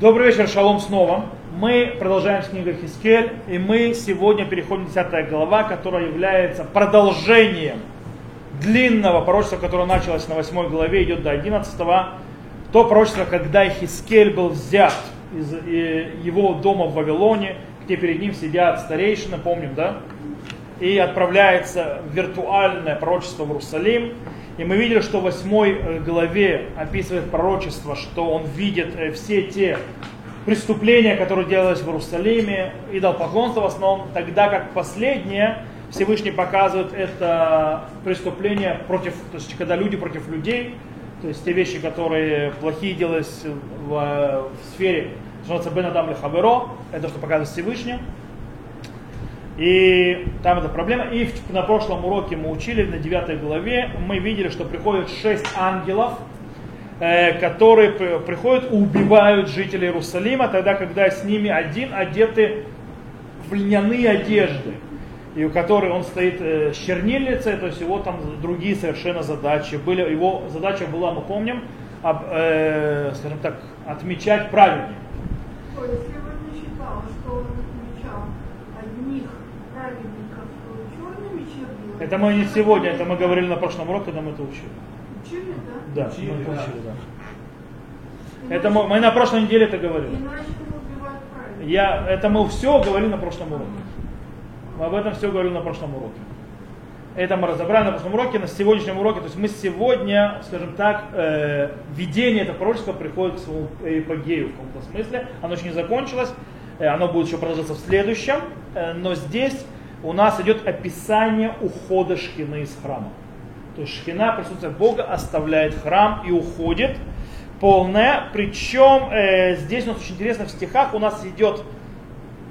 Добрый вечер, шалом снова. Мы продолжаем с книгой Хискель, и мы сегодня переходим к 10 глава, которая является продолжением длинного пророчества, которое началось на 8 главе, идет до 11. То пророчество, когда Хискель был взят из его дома в Вавилоне, где перед ним сидят старейшины, помним, да? И отправляется в виртуальное пророчество в Иерусалим. И мы видели, что в восьмой э, главе описывает пророчество, что он видит э, все те преступления, которые делались в Иерусалиме, и дал поклонство в основном, тогда как последнее Всевышний показывает это преступление против, то есть когда люди против людей, то есть те вещи, которые плохие делались в, в сфере, называется Бен Адам Хаверо, это что показывает Всевышний, и там эта проблема. И на прошлом уроке мы учили, на 9 главе, мы видели, что приходят шесть ангелов, э, которые приходят и убивают жителей Иерусалима, тогда, когда с ними один одеты в льняные одежды, и у которой он стоит э, с чернильницей, то есть его там другие совершенно задачи были. Его задача была, мы помним, об, э, скажем так, отмечать праведников. Это мы не сегодня, это мы говорили на прошлом уроке, когда мы это учили. Учили, да? Да, учили, мы это учили, да. Это мы, мы на прошлой неделе это говорили. Я, это мы все говорили на прошлом уроке. Мы об этом все говорили на прошлом уроке. Это мы разобрали на прошлом уроке, на сегодняшнем уроке. То есть мы сегодня, скажем так, э, видение этого пророчества приходит к своему эпогею в каком-то смысле. Оно еще не закончилось, э, оно будет еще продолжаться в следующем. Э, но здесь у нас идет описание ухода Шхины из храма. То есть Шхина, присутствие Бога, оставляет храм и уходит полная. Причем э, здесь у нас очень интересно в стихах у нас идет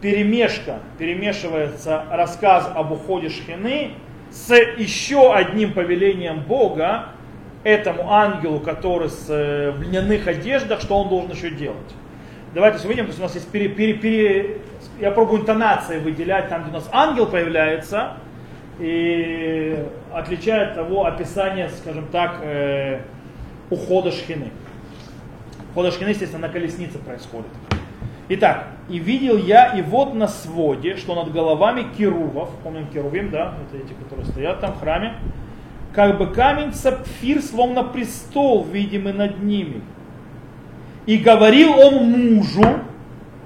перемешка, перемешивается рассказ об уходе Шхины с еще одним повелением Бога этому ангелу, который с, э, в льняных одеждах, что он должен еще делать. Давайте увидим, то есть у нас есть пере, пере, пере, я пробую интонации выделять там, где у нас ангел появляется, и отличает того описания, скажем так, э, ухода шхины. Ухода шхины, естественно, на колеснице происходит. Итак, и видел я, и вот на своде, что над головами керувов, помним керувим, да, это эти, которые стоят там в храме, как бы камень сапфир, словно престол, видимый над ними. И говорил он мужу,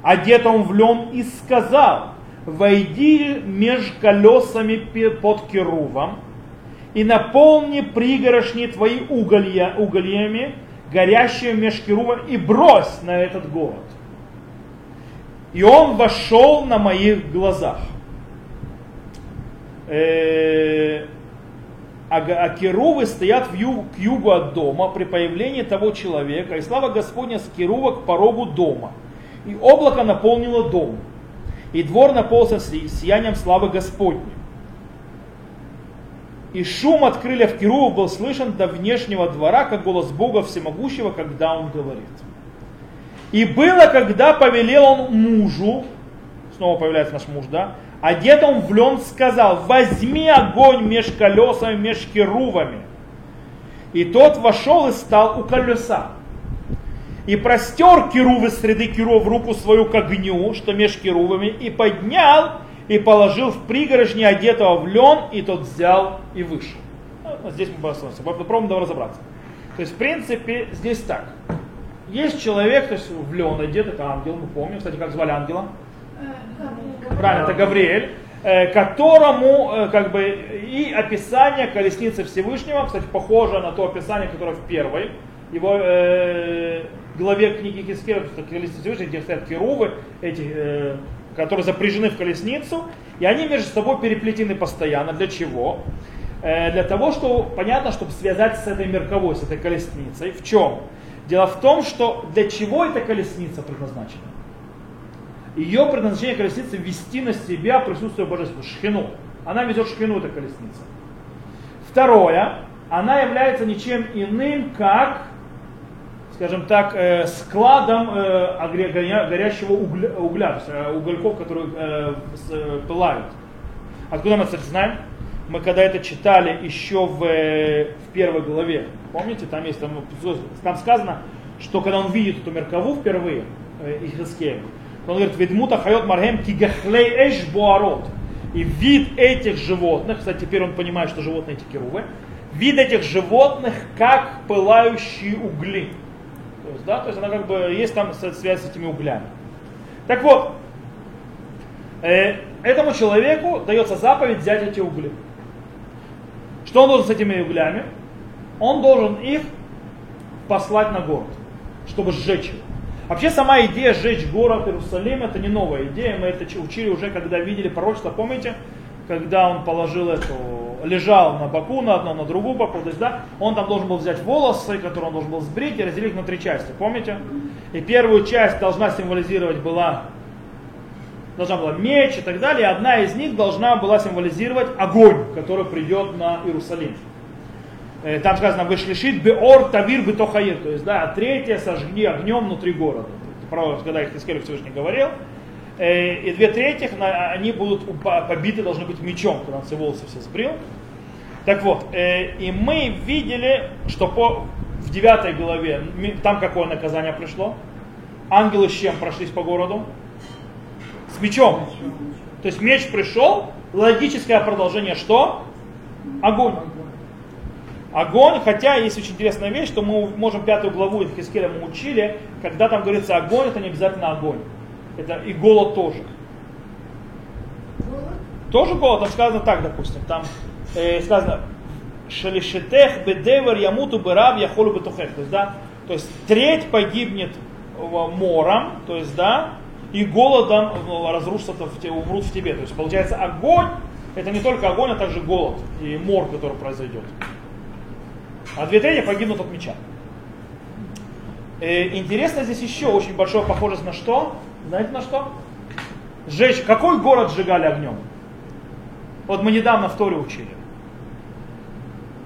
одетому в лен, и сказал, войди меж колесами под керувом, и наполни пригорошни твои уголья, угольями, горящие меж керувом, и брось на этот город. И он вошел на моих глазах. Э, а, а керувы стоят в юг, к югу от дома при появлении того человека, и слава Господня с керува к порогу дома. И облако наполнило дом, и двор наполнился сиянием славы Господней. И шум от крыльев керува был слышен до внешнего двора, как голос Бога Всемогущего, когда он говорит. И было, когда повелел он мужу, снова появляется наш муж, да, Одет он в лен сказал, возьми огонь меж колесами, меж керувами. И тот вошел и стал у колеса. И простер керувы среды керов руку свою к огню, что меж керувами, и поднял, и положил в пригорожне одетого в лен, и тот взял и вышел. Ну, здесь мы попробуем давай разобраться. То есть, в принципе, здесь так. Есть человек, то есть в лен одет, это ангел, мы помним, кстати, как звали ангела? Правильно, это Гавриэль э, которому э, как бы и описание колесницы Всевышнего, кстати, похоже на то описание, которое в первой его э, главе книги Хискеля, колесница Всевышнего, где стоят керувы, эти, э, которые запряжены в колесницу, и они между собой переплетены постоянно. Для чего? Э, для того, что, понятно, чтобы связать с этой мерковой, с этой колесницей. В чем? Дело в том, что для чего эта колесница предназначена? ее предназначение колесницы вести на себя присутствие божества, шхину. Она везет шхину, эта колесница. Второе, она является ничем иным, как, скажем так, э, складом э, горящего угля, угля то есть, э, угольков, которые пылают. Откуда мы, кстати, знаем? Мы когда это читали еще в, в первой главе, помните, там есть, там, там сказано, что когда он видит эту меркову впервые, э, Ихискеем. Он говорит, ведмута хайот мархем кигахлей эш буарот. И вид этих животных, кстати, теперь он понимает, что животные эти керувы, вид этих животных как пылающие угли. Есть, да, то есть она как бы есть там связь с этими углями. Так вот, э, этому человеку дается заповедь взять эти угли. Что он должен с этими углями? Он должен их послать на город, чтобы сжечь его. Вообще сама идея сжечь город Иерусалим это не новая идея, мы это учили уже, когда видели пророчество, помните, когда он положил эту, лежал на боку, на одну, на другую боку, то есть, да, он там должен был взять волосы, которые он должен был сбрить и разделить на три части, помните? И первую часть должна символизировать была, должна была меч и так далее, и одна из них должна была символизировать огонь, который придет на Иерусалим. Э, там сказано, вышлишит беор тавир бетохаир, то есть, да, третье сожгни огнем внутри города. Про, когда их Искель Всевышний говорил. Э, и две третьих, они будут побиты, должны быть мечом, когда он все волосы все сбрил. Так вот, э, и мы видели, что по, в девятой главе, там какое наказание пришло? Ангелы с чем прошлись по городу? С мечом. То есть меч пришел, логическое продолжение что? Огонь огонь, хотя есть очень интересная вещь, что мы можем пятую главу Хискеля мы учили, когда там говорится огонь, это не обязательно огонь. Это и голод тоже. Голод? Тоже голод, там сказано так, допустим, там э, сказано Шалишетех бедевер ямуту бырав яхолу бетухех. То есть, да, то есть треть погибнет мором, то есть, да, и голодом ну, разрушатся, умрут в тебе. То есть получается огонь, это не только огонь, а также голод и мор, который произойдет а две трети погибнут от меча. И интересно здесь еще очень большое похожесть на что? Знаете на что? Сжечь. Какой город сжигали огнем? Вот мы недавно в Торе учили.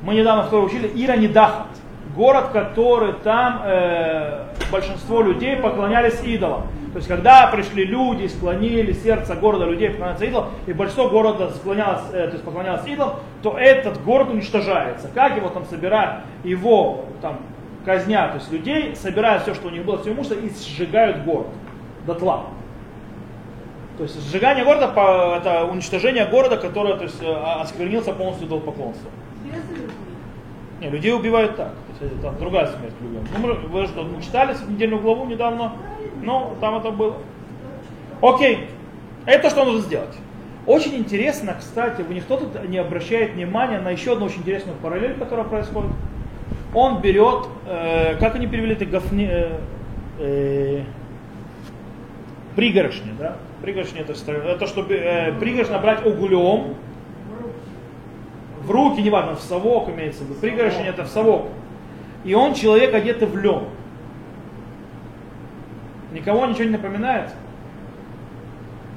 Мы недавно в Торе учили Ира Недахат. Город, который там э, большинство людей поклонялись идолам. То есть, когда пришли люди, склонили сердце города людей поклоняться идолам, и большинство города склонялось, э, то есть поклонялось идолам, то этот город уничтожается. Как его там собирают? Его там казнят, то есть людей, собирают все, что у них было, все имущество, и сжигают город дотла. То есть сжигание города это уничтожение города, который то есть, э, осквернился полностью до поклонства. Не, людей убивают так. То есть, это другая смерть людей. Ну, вы что, мы читали недельную главу недавно? Ну, там это было. Окей. Это что нужно сделать? Очень интересно, кстати, никто тут не обращает внимания на еще одну очень интересную параллель, которая происходит. Он берет, э, как они перевели это, гафни, э, э, пригоршни, да? Пригоршни это, это чтобы э, пригоршня брать углем, в руки, не важно, в совок имеется в виду, пригоршень это в совок. И он человек одетый в лен. Никого ничего не напоминает?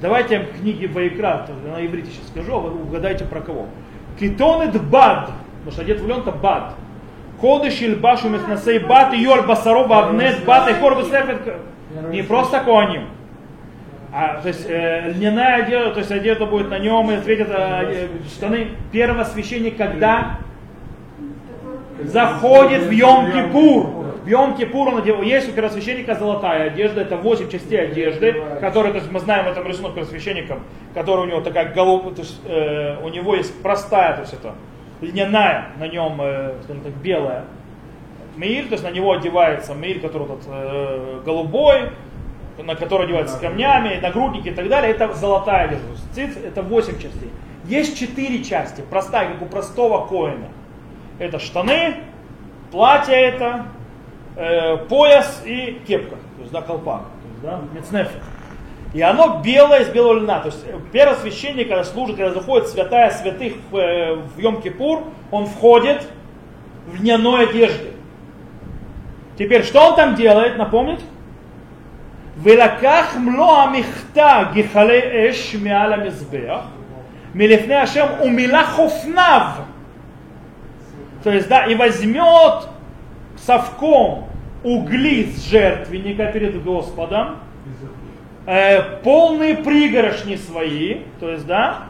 Давайте я книги Вайкра, на иврите сейчас скажу, а вы угадайте про кого. Китонет бад, потому что одет в лен бад. Кодыш ильбашу мехнасей бад, йоль басарова абнет бад, и хор Не просто коним. А, то есть э, льняная одежда, то есть одежда будет на нем, и ответят э, штаны первого священника, когда заходит в Йом-Кипур. В Йом-Кипур он одевает, есть у первосвященника золотая одежда, это 8 частей одежды, которые, то есть мы знаем, это рисунок первосвященником, который у него такая голова, то есть э, у него есть простая, то есть это льняная, на нем, э, скажем так, белая мир, то есть на него одевается мир, который тут э, голубой, на который одевается с камнями, нагрудники и так далее, это золотая одежда. Циц это 8 частей. Есть 4 части, простая, как у простого коина. Это штаны, платье это, э, пояс и кепка, то есть, да, колпак, то есть, да, мецнефер. И оно белое из белого льна. То есть первый священник, когда служит, когда заходит святая святых э, в Йом-Кипур, он входит в льняной одежде. Теперь, что он там делает, напомнить? ולקח מלוא המכתה גחלי אש מעל המזבח מלפני השם ומילא חופניו то есть, да, и возьмет совком угли с жертвенника перед Господом, э, полные пригорошни свои, то есть, да,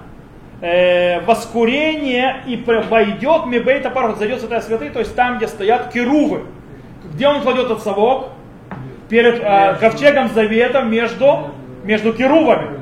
э, воскурение и войдет мебейта пархот, зайдет святая святые, то есть там, где стоят керувы. Где он кладет этот совок? Перед э, ковчегом завета между, между керувами.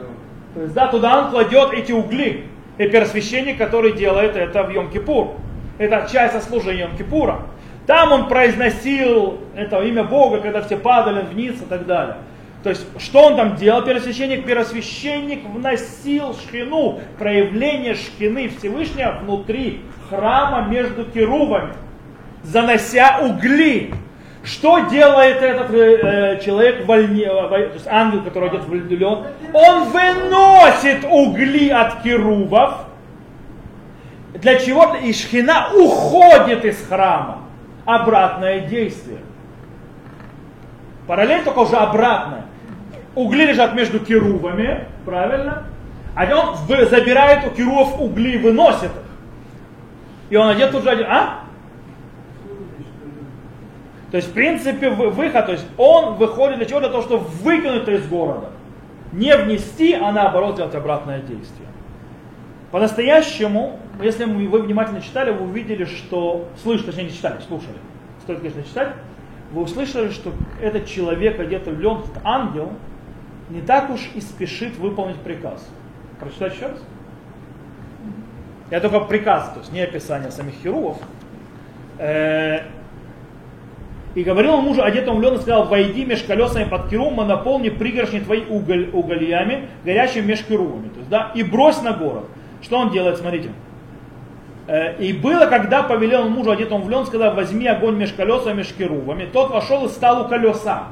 То есть, да, туда он кладет эти угли. И первосвященник, который делает это в Йом-Кипур. Это часть служения Йом-Кипура. Там он произносил это имя Бога, когда все падали вниз и так далее. То есть, что он там делал, первосвященник? Первосвященник вносил шхину, проявление шхины Всевышнего внутри храма между керувами, занося угли. Что делает этот э, человек, вольне, э, то есть ангел, который одет в лен? Он выносит угли от керувов. Для чего? И шхина уходит из храма. Обратное действие. Параллель только уже обратная. Угли лежат между керувами, правильно? А он забирает у керувов угли выносит их. И он одет тут же один. А? То есть, в принципе, выход, то есть он выходит для чего? Для того, чтобы выкинуть из города. Не внести, а наоборот сделать обратное действие. По-настоящему, если вы внимательно читали, вы увидели, что... Слышали, точнее не читали, слушали. Стоит, конечно, читать. Вы услышали, что этот человек, одетый в лен, этот ангел, не так уж и спешит выполнить приказ. Прочитать еще раз? Я только приказ, то есть не описание самих херувов. И говорил он мужу, одетому лен, и сказал, войди меж колесами под керум, и наполни пригоршни твои уголь, угольями, горящими меж керувами. То есть, да, и брось на город. Что он делает, смотрите. Э, и было, когда повелел он мужу, одетому в лен, сказал, возьми огонь меж колесами, меж керувами. Тот вошел и стал у колеса.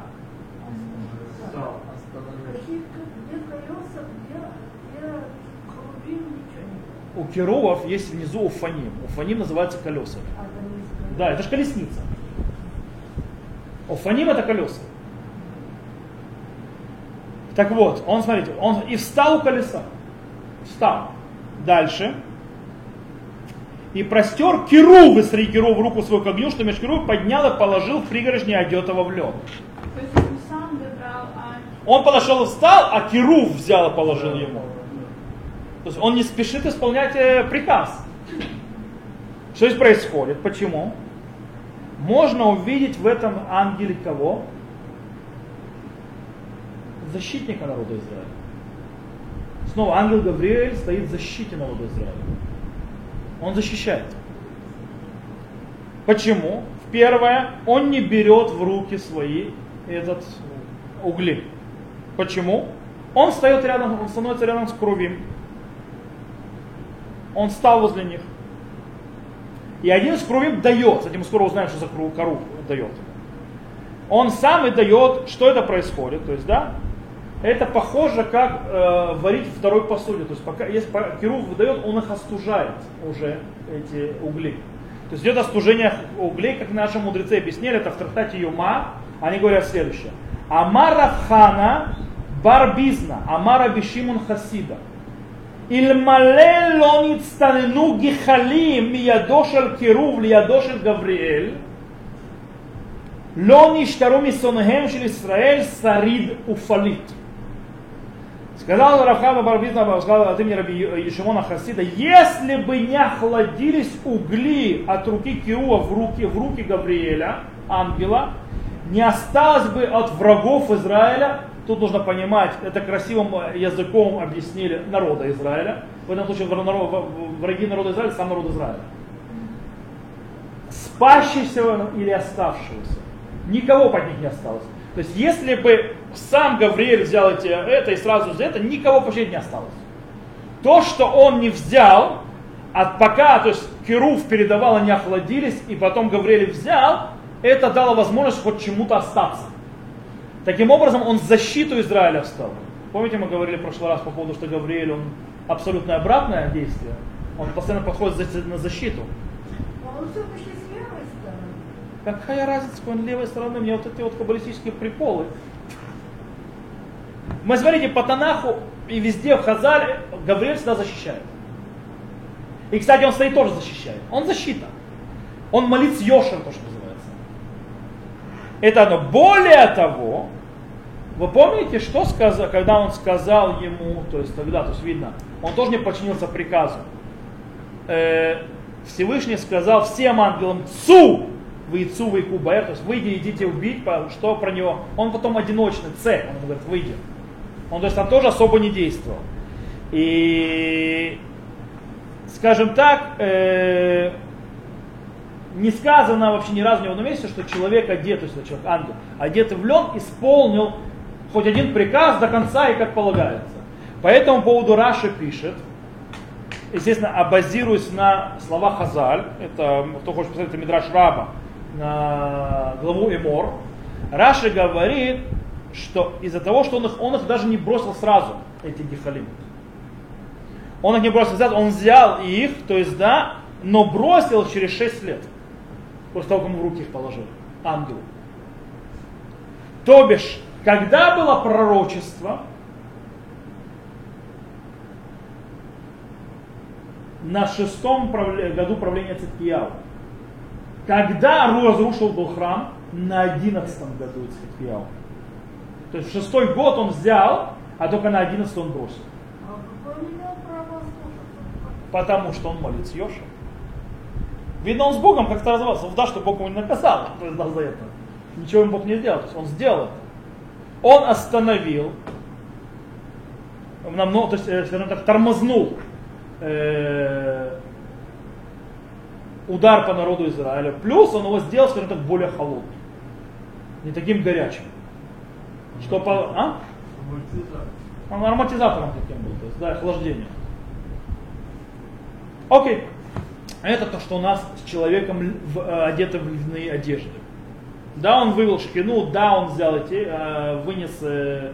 У керувов есть внизу уфаним. Уфаним называется колеса. Да, это же колесница. Офаним это колеса. Так вот, он, смотрите, он и встал у колеса. Встал. Дальше. И простер Киру, среди Киру в руку свою к огню, что меж Киру поднял и положил в пригорожне одетого в лед. А он подошел и встал, а Киру взял и положил ему. То есть он не спешит исполнять э, приказ. Что здесь происходит? Почему? Можно увидеть в этом ангеле кого? Защитника народа Израиля. Снова ангел Гавриэль стоит в защите народа Израиля. Он защищает. Почему? Первое, он не берет в руки свои этот угли. Почему? Он встает рядом, он становится рядом с Крувим. Он стал возле них. И один из крувим дает, кстати, мы скоро узнаем, что за кору дает. Он сам и дает, что это происходит. То есть, да, это похоже, как э, варить второй посуде. То есть, пока, если керув выдает, он их остужает уже, эти угли. То есть идет остужение углей, как наши мудрецы объяснили, это в трактате Юма, они говорят следующее. Амара Хана Барбизна, Амара Бишимун Хасида. אלמלא לא נצטננו גחלים מידו של קירוב לידו של גבריאל, לא נשתרו משונאיהם של ישראל שריד ופליט. Сказал Рафхама Барбизна, сказал от имени Раби Ешимона Хасида, если бы не охладились угли от руки Кируа в руки, в руки Гавриэля, ангела, не осталось бы от врагов Израиля Тут нужно понимать, это красивым языком объяснили народа Израиля. В этом случае враги народа Израиля, сам народ Израиля. Спащийся или оставшегося. Никого под них не осталось. То есть, если бы сам Гавриэль взял эти, это и сразу за это, никого почти не осталось. То, что он не взял, от пока, то есть Кирув передавал, они охладились, и потом Гавриэль взял, это дало возможность хоть чему-то остаться. Таким образом, он защиту Израиля встал. Помните, мы говорили в прошлый раз по поводу, что Гавриэль, он абсолютно обратное действие. Он постоянно подходит на защиту. А он все-таки с левой стороны. Какая разница, он левой стороны? Мне вот эти вот каббалистические приколы. Мы смотрите, по Танаху и везде в Хазале Гавриэль всегда защищает. И, кстати, он стоит тоже защищает. Он защита. Он молит с Йошем, то, что называется. Это одно. Более того, вы помните, что сказал, когда он сказал ему, то есть тогда, то есть видно, он тоже не подчинился приказу. Э, Всевышний сказал всем ангелам, цу, выйцу, выйку, баэр, то есть выйди, идите убить, что про него. Он потом одиночный, С, он говорит, выйди. Он, то есть там тоже особо не действовал. И, скажем так, э, не сказано вообще ни разу ни в одном месте, что человек одет, то есть человек ангел, одет и влен, исполнил хоть один приказ до конца и как полагается. По этому поводу Раша пишет, естественно, а на словах Хазаль, это, кто хочет посмотреть, это Мидраш Раба, на главу Эмор, Раши говорит, что из-за того, что он их, он их даже не бросил сразу, эти гехалим. Он их не бросил сразу, он взял их, то есть да, но бросил через 6 лет после того, как ему в руки их положил, ангел. То бишь, когда было пророчество, на шестом году правления Циткияу. Когда разрушил был храм, на одиннадцатом году Циткияу. То есть в шестой год он взял, а только на одиннадцатый он бросил. А Потому что он молится Йоша. Видно, он с Богом как-то развался. Да, что Бог ему не наказал то есть, за это. Ничего ему Бог не сделал. То есть он сделал это. Он остановил, намного, то есть, э, скажем так, тормознул э, удар по народу Израиля. Плюс он его сделал, скажем так, более холодным. Не таким горячим. Что по... А? Он ароматизатором таким был, то есть, да, охлаждение. Окей. Это то, что у нас с человеком в, одетым в льняные одежды. Да, он вывел шхину, да, он взял эти, э, вынес э,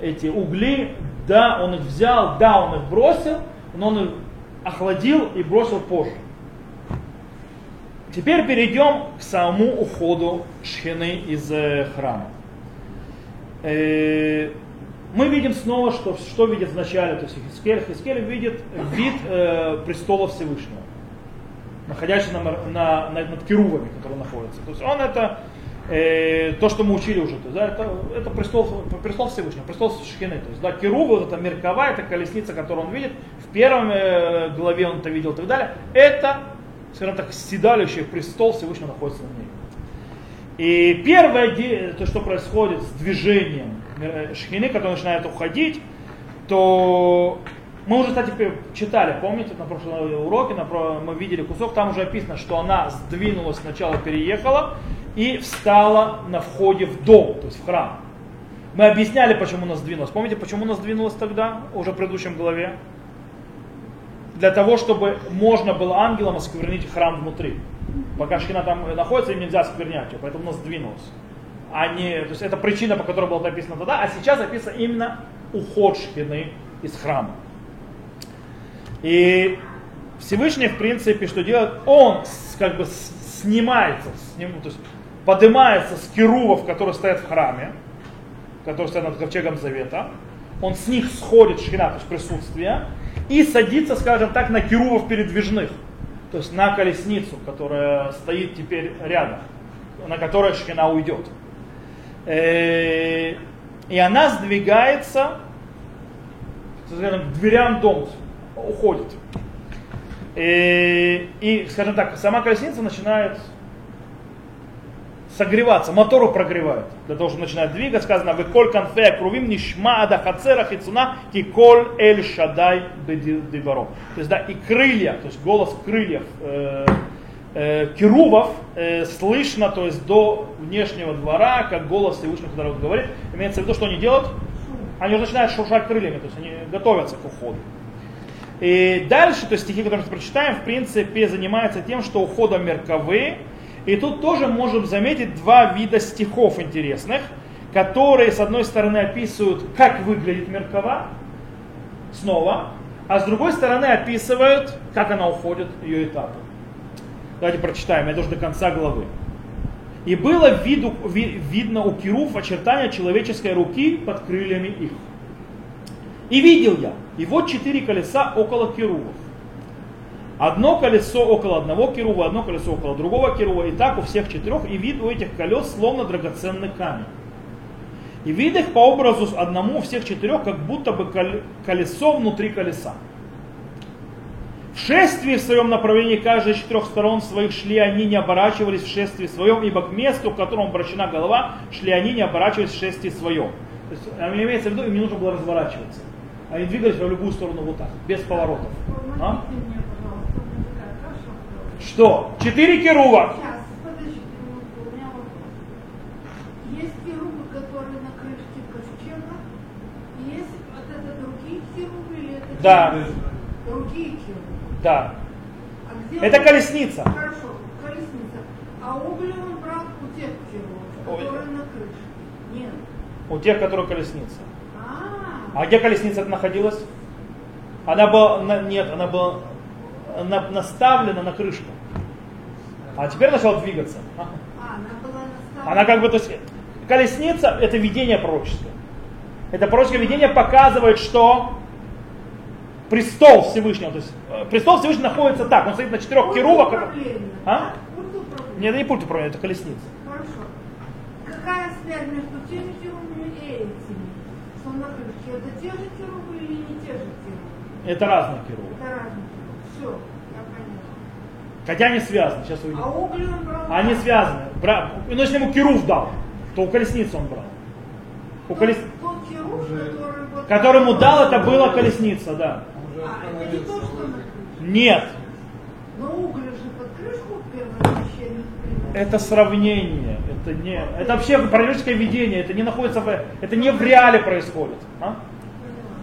эти угли, да, он их взял, да, он их бросил, но он их охладил и бросил позже. Теперь перейдем к самому уходу шхины из э, храма. Мы видим снова, что, что видит вначале, то есть Хискель. Хискель видит вид э, престола Всевышнего находящийся на, на, на, над керувами, которые находятся. То есть он это э, то, что мы учили уже, то да, это, это престол, престол Всевышнего, престол Шхины. То есть, да, керувы, вот эта мерковая, это колесница, которую он видит, в первом э, главе он это видел и так далее, это, скажем так, седалище престол Всевышнего находится на ней. И первое, то, что происходит с движением э, Шхины, который начинает уходить, то мы уже, кстати, читали, помните, на прошлом уроке, на, мы видели кусок, там уже описано, что она сдвинулась, сначала переехала и встала на входе в дом, то есть в храм. Мы объясняли, почему она сдвинулась. Помните, почему она сдвинулась тогда, уже в предыдущем главе? Для того, чтобы можно было ангелам осквернить храм внутри. Пока шхина там находится, им нельзя осквернять ее, поэтому она сдвинулась. А не, то есть это причина, по которой было написано тогда, а сейчас описано именно уход шхины из храма. И Всевышний, в принципе, что делает? Он как бы снимается, сним, то есть поднимается с керувов, которые стоят в храме, которые стоят над ковчегом завета, он с них сходит шхина, то есть присутствие, и садится, скажем так, на керувов передвижных, то есть на колесницу, которая стоит теперь рядом, на которой шхина уйдет. Э, и она сдвигается скажем, к дверям дома, уходит. И, и, скажем так, сама колесница начинает согреваться, мотору прогревает, для того, чтобы начинать двигать, сказано, вы коль конфе крувим нишма ада хацера хицуна коль эль шадай бедиваро. То есть, да, и крылья, то есть голос крыльев э, э, керувов э, слышно, то есть до внешнего двора, как голос Всевышнего, который говорит. Имеется в виду, что они делают? Они уже начинают шуршать крыльями, то есть они готовятся к уходу. И дальше, то есть стихи, которые мы прочитаем, в принципе, занимаются тем, что уходом мерковые. И тут тоже можем заметить два вида стихов интересных, которые, с одной стороны, описывают, как выглядит меркова, снова, а с другой стороны описывают, как она уходит, ее этапы. Давайте прочитаем, это уже до конца главы. И было виду, ви, видно у кируф очертания человеческой руки под крыльями их. И видел я, и вот четыре колеса около керувов. Одно колесо около одного керува, одно колесо около другого керува, и так у всех четырех, и вид у этих колес словно драгоценный камень. И вид их по образу одному у всех четырех, как будто бы колесо внутри колеса. В шествии в своем направлении каждой из четырех сторон своих шли они, не оборачивались в шествии своем, ибо к месту, к которому обращена голова, шли они, не оборачивались в шествии своем. То есть, а, имеется в виду, им не нужно было разворачиваться. Они двигались в любую сторону вот так, без поворотов. А? Помогите мне, пожалуйста, у меня такая каша в голове. Что? Четыре керува. Сейчас, подождите минутку, у меня вопрос. Есть керубы, которые на крышке ковчега, есть вот это другие или это Да. керубы? Другие керубы. Да. А где Это он- колесница. Хорошо, колесница. А угли он брал у тех керубов, Ой. которые на крыше. Нет. У тех, которые колесница. А, А где колесница находилась? Она была, нет, она была на- наставлена на крышку. А теперь начала двигаться. А. она как бы, то есть, колесница это видение пророческое. Это пророческое видение показывает, что престол Всевышнего, то есть э, престол Всевышнего находится так, он стоит на четырех Пульт керувах. А? Нет, это не пульт управления, это колесница. Хорошо. Какая связь между теми керубами и этими, что на крышке? Это те же керубы или не те же керубы? Это разные керувы. Это разные керубы. Все, я поняла. Хотя они связаны, сейчас увидим. А угли он брал? Они связаны. Бра- Ну, если ему керув дал, то у колесницы он брал. У колес... тот керуб, который... Ему дал, это была колесница, да. А, это не то, что на крыше. Нет, Но угли же под крышку первое помещение это сравнение, это не, это вообще пророческое видение, это не находится в, это не в реале происходит. а? Поняла.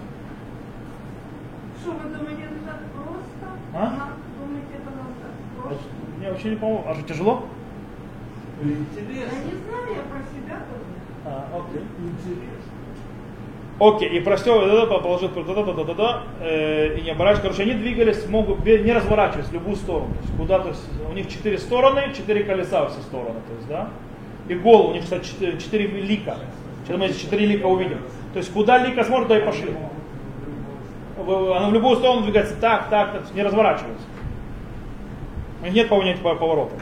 Что, вы думаете, это так просто? А? Ага, Думаете, это нам так Вот вообще не помню, а что тяжело? Я не знаю, я про себя говорю. А, окей. Окей, и простил, да-да, положил, да-да-да-да-да, э, и не оборачиваясь. Короче, они двигались, могут не разворачиваясь в любую сторону. То есть куда, то есть у них четыре стороны, четыре колеса во все стороны, то есть, да. И голову, у них, кстати, четыре, четыре лика. Сейчас мы эти четыре лика увидим. То есть куда лика смотрит, туда и пошли. Она в любую сторону двигается так, так, так, не разворачивается. Нет понятия по- поворота.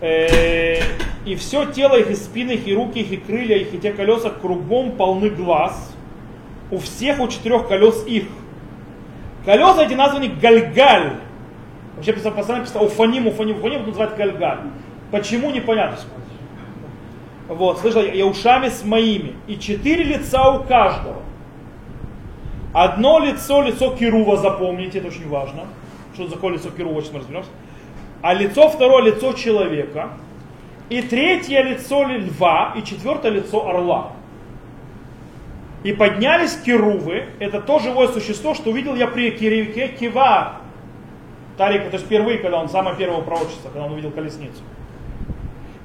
Э, И все тело их, и спины их, и руки их, и крылья их, и те колеса кругом полны глаз. У всех, у четырех колес их. Колеса эти названы Гальгаль. Вообще постоянно писал Уфаним, Уфаним, Уфаним, называют Гальгаль. Почему, непонятно. Вот, слышал, я ушами с моими. И четыре лица у каждого. Одно лицо, лицо Кирува, запомните, это очень важно. Что такое лицо Кирува, сейчас мы разберемся. А лицо второе лицо человека. И третье лицо льва, и четвертое лицо орла. И поднялись керувы, это то живое существо, что увидел я при Кирике Кива. Тарика, то есть впервые, когда он, самое первое пророчество, когда он увидел колесницу.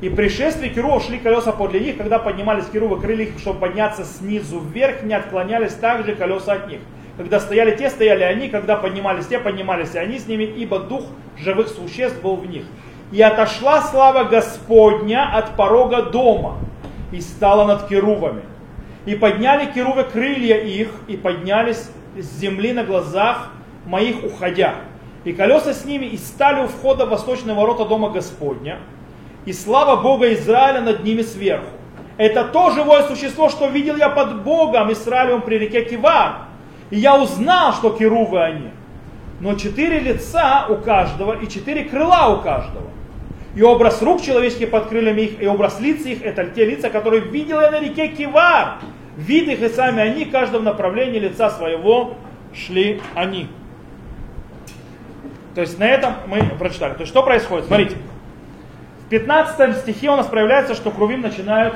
И при шествии керувов шли колеса подле них, когда поднимались керувы, крылья их, чтобы подняться снизу вверх, не отклонялись также колеса от них. Когда стояли те, стояли они, когда поднимались те, поднимались они с ними, ибо дух живых существ был в них. И отошла слава Господня от порога дома, и стала над керувами. И подняли керувы крылья их, и поднялись с земли на глазах моих уходя. И колеса с ними, и стали у входа в восточные ворота дома Господня. И слава Бога Израиля над ними сверху. Это то живое существо, что видел я под Богом Израилем при реке Кивар. И я узнал, что керувы они. Но четыре лица у каждого и четыре крыла у каждого. И образ рук человеческих под крыльями их, и образ лиц их, это те лица, которые видел я на реке Кивар. Вид их и сами они, каждого в направлении лица своего шли они. То есть на этом мы прочитали. То есть что происходит? Смотрите. В 15 стихе у нас проявляется, что крувим начинают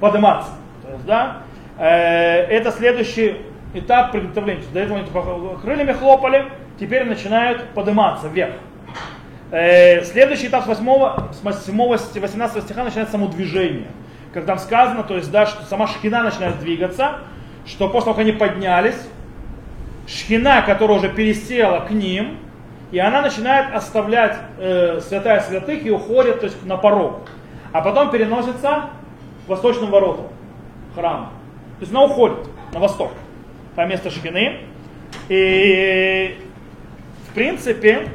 подниматься. То есть, да, э, это следующий этап приготовления. До этого они крыльями хлопали, теперь начинают подниматься вверх. Э, следующий этап с 8, с 7, 18 стиха начинается само движение. Как там сказано, то есть, да, что сама шхина начинает двигаться, что после того, как они поднялись, шхина, которая уже пересела к ним, и она начинает оставлять э, святая святых и уходит то есть, на порог. А потом переносится к восточным воротам храма. То есть она уходит на восток, по месту шхины. И в принципе,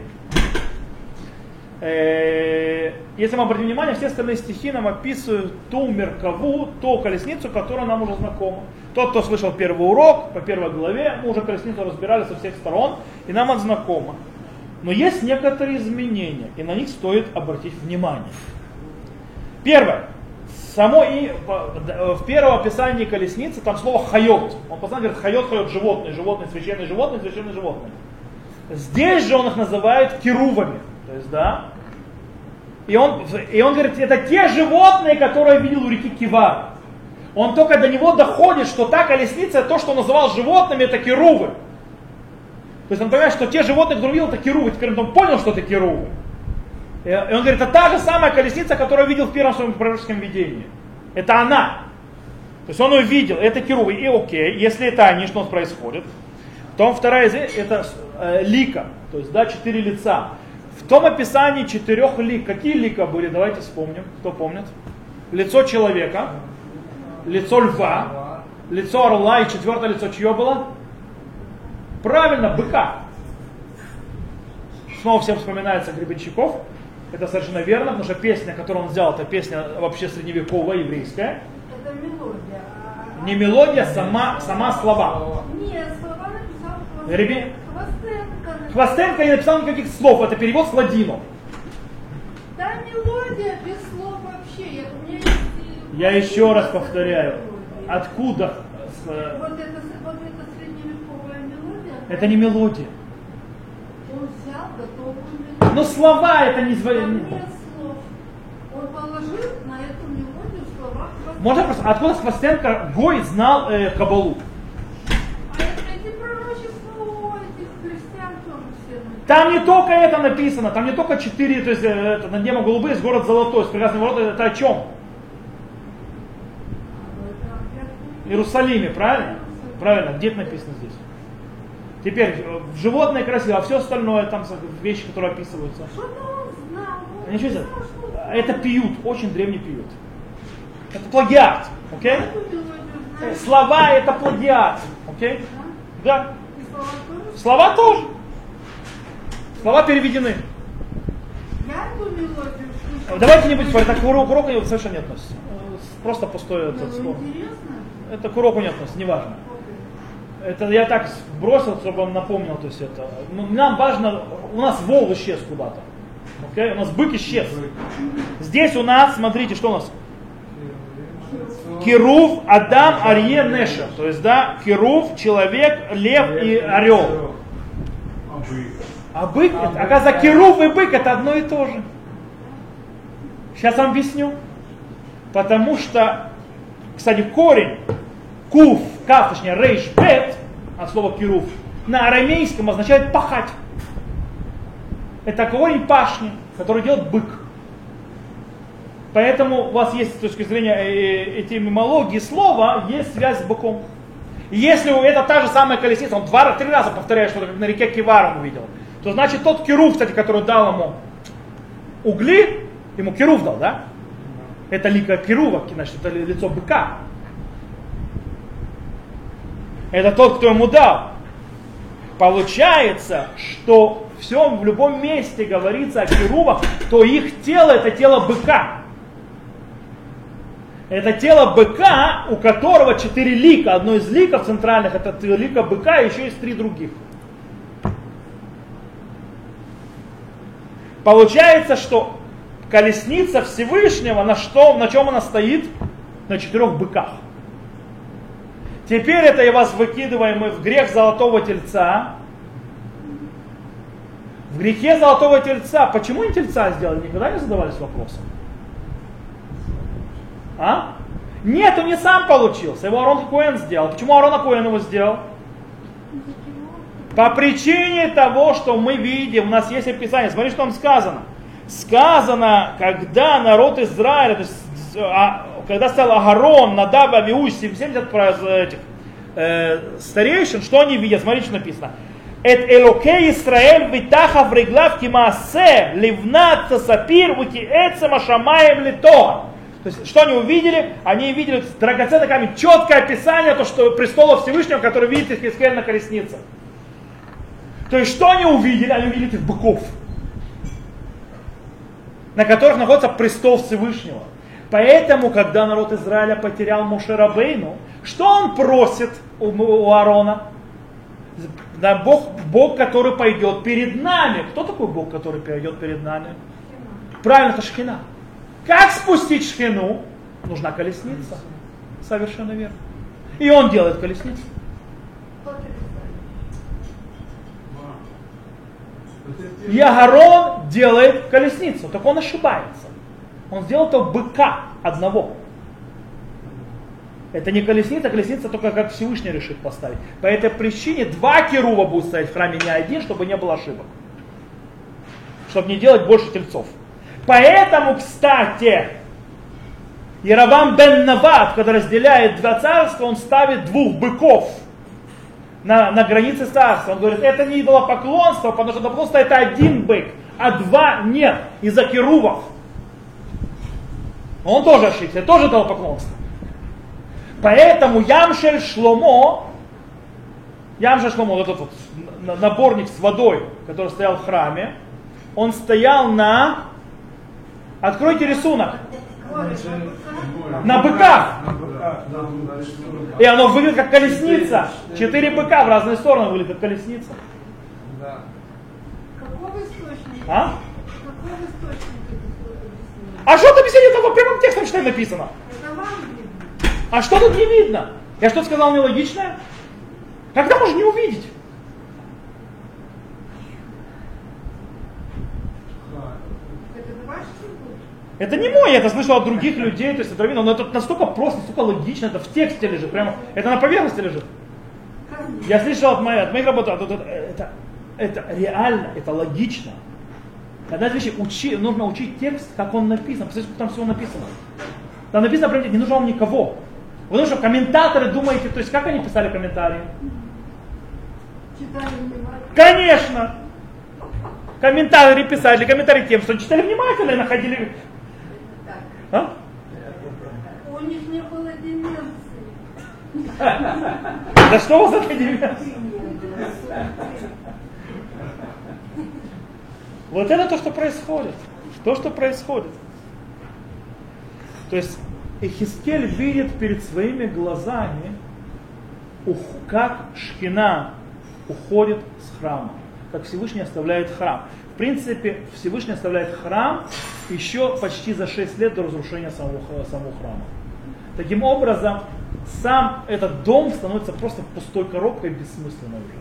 Э, если мы обратим внимание, все остальные стихи нам описывают ту меркову, ту колесницу, которая нам уже знакома. Тот, кто слышал первый урок по первой главе, мы уже колесницу разбирали со всех сторон, и нам она знакома. Но есть некоторые изменения, и на них стоит обратить внимание. Первое. Само и в первом описании колесницы там слово חיות. Он постоянно говорит חיות, חיות, животные, животные, священные животные, священные животные. Здесь же он их называет керувами. То есть, да. И он, и он говорит, это те животные, которые видел у реки Кивар. Он только до него доходит, что та колесница, то, что он называл животными, это керувы. То есть он понимает, что те животные, которые видел, это керувы. Теперь он понял, что это керувы. И он говорит, это та же самая колесница, которую видел в первом своем пророческом видении. Это она. То есть он ее видел, это керувы. И окей, если это они, что у нас происходит? Потом вторая из это э, лика, то есть да, четыре лица. В том описании четырех лик, какие лика были, давайте вспомним, кто помнит? Лицо человека, лицо льва, лицо орла и четвертое лицо чье было? Правильно, быка. Снова всем вспоминается Гребенщиков. Это совершенно верно, потому что песня, которую он взял, это песня вообще средневековая, еврейская. Это мелодия. а- Не мелодия, сама, сама слова. Нет, слова написал Реби- Хвостенко. Хвостенко не написал никаких слов, это перевод с ладину. Да мелодия без слов вообще. Я, у меня есть, Я еще раз повторяю, откуда? э, Вот это, вот это средневековая мелодия. Это не мелодия. Он взял готовую мелодию. Но слова это не... Там зв- нет слов. Он положил на эту мелодию слова. Можно просто, откуда Хвостенко Гой знал э, Кабалу? А. Там не только это написано, там не только четыре, то есть э, это, над небом голубые, есть город золотой, с прекрасными воротами, это о чем? Это опять- Иерусалиме, правильно? Правильно, где это написано здесь? Теперь, э, животное красиво, а все остальное, там вещи, которые описываются. Он Ничего себе. Это пьют, очень древний пьют. Это плагиат, окей? Мелодию Э. Слова это плагиат, окей? Да. И слова тоже. Слова переведены. Давайте не будем спорить, это к уроку, к уроку совершенно не относится. Э, Просто пустое это Ну, слово. Это к уроку не относится, неважно. Это я так бросил, чтобы он напомнил, то есть это. Ну, Нам важно, у нас вол исчез куда-то. Окей? У нас бык исчез. Здесь у нас, смотрите, что у нас? Кирув, Адам, Арье, Неша. То есть, да, Кирув, человек, лев и орел. А бык, это, оказывается, Кирув и бык это одно и то же. Сейчас вам объясню. Потому что, кстати, корень куф, каф, точнее, рейш, бет, от слова кирув, на арамейском означает пахать. Это корень пашни, который делает бык. Поэтому у вас есть с точки зрения э, этимологии слова, есть связь с быком. Если это та же самая колесница, он два, три раза повторяет, что как на реке Кивар он увидел, то значит тот Кирув, кстати, который дал ему угли, ему Кирув дал, да? Это лика Кирува, значит, это ли- лицо быка. Это тот, кто ему дал. Получается, что все в любом месте говорится о Кирувах, то их тело это тело быка. Это тело быка, у которого четыре лика. Одно из ликов центральных это лика быка, еще есть три других. Получается, что колесница Всевышнего, на, что, на чем она стоит? На четырех быках. Теперь это и вас выкидываем мы в грех золотого тельца. В грехе золотого тельца. Почему не тельца сделали? Никогда не задавались вопросом? А? Нет, он не сам получился. Его Арон Коэн сделал. Почему Арон Коэн его сделал? По причине того, что мы видим, у нас есть описание. Смотри, что там сказано. Сказано, когда народ Израиля, то есть, а, когда стал Агарон, Надав, Авиуш, 70 про- этих, э, старейшин, что они видят? Смотрите, что написано. Исраэль витаха в реглав кимаасе ливнат сапир вики эцема шамаем литоа. То есть, что они увидели? Они видели драгоценный камень, четкое описание, то, что престола Всевышнего, который видит их Хискель на колеснице. То есть, что они увидели? Они увидели этих быков. на которых находится престол Всевышнего. Поэтому, когда народ Израиля потерял Мушерабейну, что он просит у, Аарона? Да, Бог, Бог, который пойдет перед нами. Кто такой Бог, который пойдет перед нами? Правильно, это шхина. Как спустить шхину? Нужна колесница. Совершенно верно. И он делает колесницу. И Агарон делает колесницу, так он ошибается. Он сделал то быка одного. Это не колесница, колесница только как Всевышний решит поставить. По этой причине два керува будут стоять в храме, не один, чтобы не было ошибок. Чтобы не делать больше тельцов. Поэтому, кстати, Яровам бен Нават, когда разделяет два царства, он ставит двух быков на, на границе царства. Он говорит, это не было поклонство, потому что поклонство это один бык, а два нет, из-за керувов. Он тоже ошибся, тоже дал поклонство. Поэтому Ямшель Шломо, Ямшель Шломо, вот этот вот наборник с водой, который стоял в храме, он стоял на... Откройте рисунок. На быках. И оно выглядит как колесница. Четыре быка в разные стороны выглядят как колесница. А? А что ты объяснение этого прямым текстом что написано? А что тут не видно? Я что сказал нелогичное? Когда можно не увидеть? Это не мой, я это слышал от других людей, то есть это видно, но это настолько просто, настолько логично, это в тексте лежит, прямо, это на поверхности лежит. Я слышал от моих, от моих работодателей, это, это, это реально, это логично. Одна из вещей, учи, нужно учить текст, как он написан, посмотрите, там всего написано. Там написано, не нужно вам никого. Потому что комментаторы думаете, то есть как они писали комментарии? Читали Конечно! Комментаторы писали комментарии тем, что читали внимательно и находили а? У них не было деменции. Да что у вас за деменция? Вот это то, что происходит. То, что происходит. То есть Эхискель видит перед своими глазами, как Шкина уходит с храма, как Всевышний оставляет храм принципе, Всевышний оставляет храм еще почти за 6 лет до разрушения самого, самого храма. Таким образом, сам этот дом становится просто пустой коробкой, бессмысленной уже.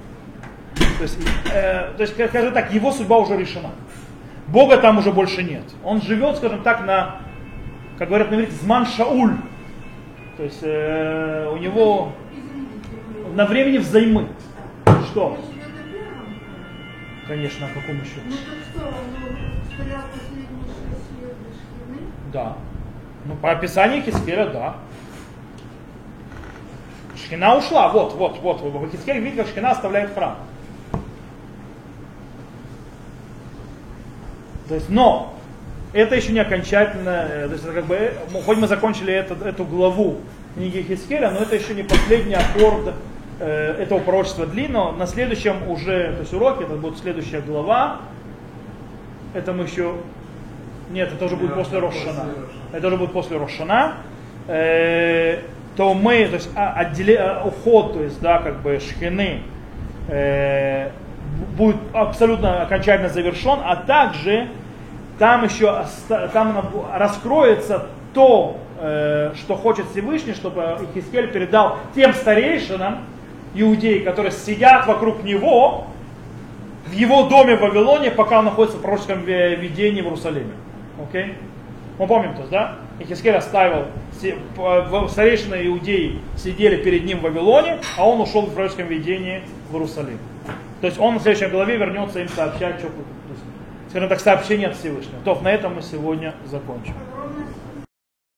То есть, э, то есть, скажем так, его судьба уже решена. Бога там уже больше нет. Он живет, скажем так, на, как говорят на иврите, зман шауль. То есть э, у него на времени взаймы. Что? Конечно, а каком еще? Ну Шхины? Да. Ну, по описанию Хискеля, да. Шхина ушла, вот, вот, вот. В Хискеле видите, как Шхина оставляет храм. То есть, но это еще не окончательно, э, то есть, как бы, э, хоть мы закончили это, эту главу книги Хискеля, но это еще не последний аккорд Э, этого пророчества длинного. На следующем уже, то есть уроке, это будет следующая глава. Это мы еще... Нет, это уже будет после Рошана. Это уже будет после Рошана. Э, то мы, то есть а, отделе, а, уход, то есть, да, как бы шхины, э, будет абсолютно окончательно завершен, а также там еще там раскроется то, что хочет Всевышний, чтобы Ихискель передал тем старейшинам, иудеи, которые сидят вокруг него, в его доме в Вавилоне, пока он находится в пророческом видении в Иерусалиме. Окей? Мы помним то, да? Ихискель оставил, старейшины иудеи сидели перед ним в Вавилоне, а он ушел в пророческом видении в Иерусалим. То есть он в следующей главе вернется им сообщать, что, скажем так, сообщение от Всевышнего. То на этом мы сегодня закончим.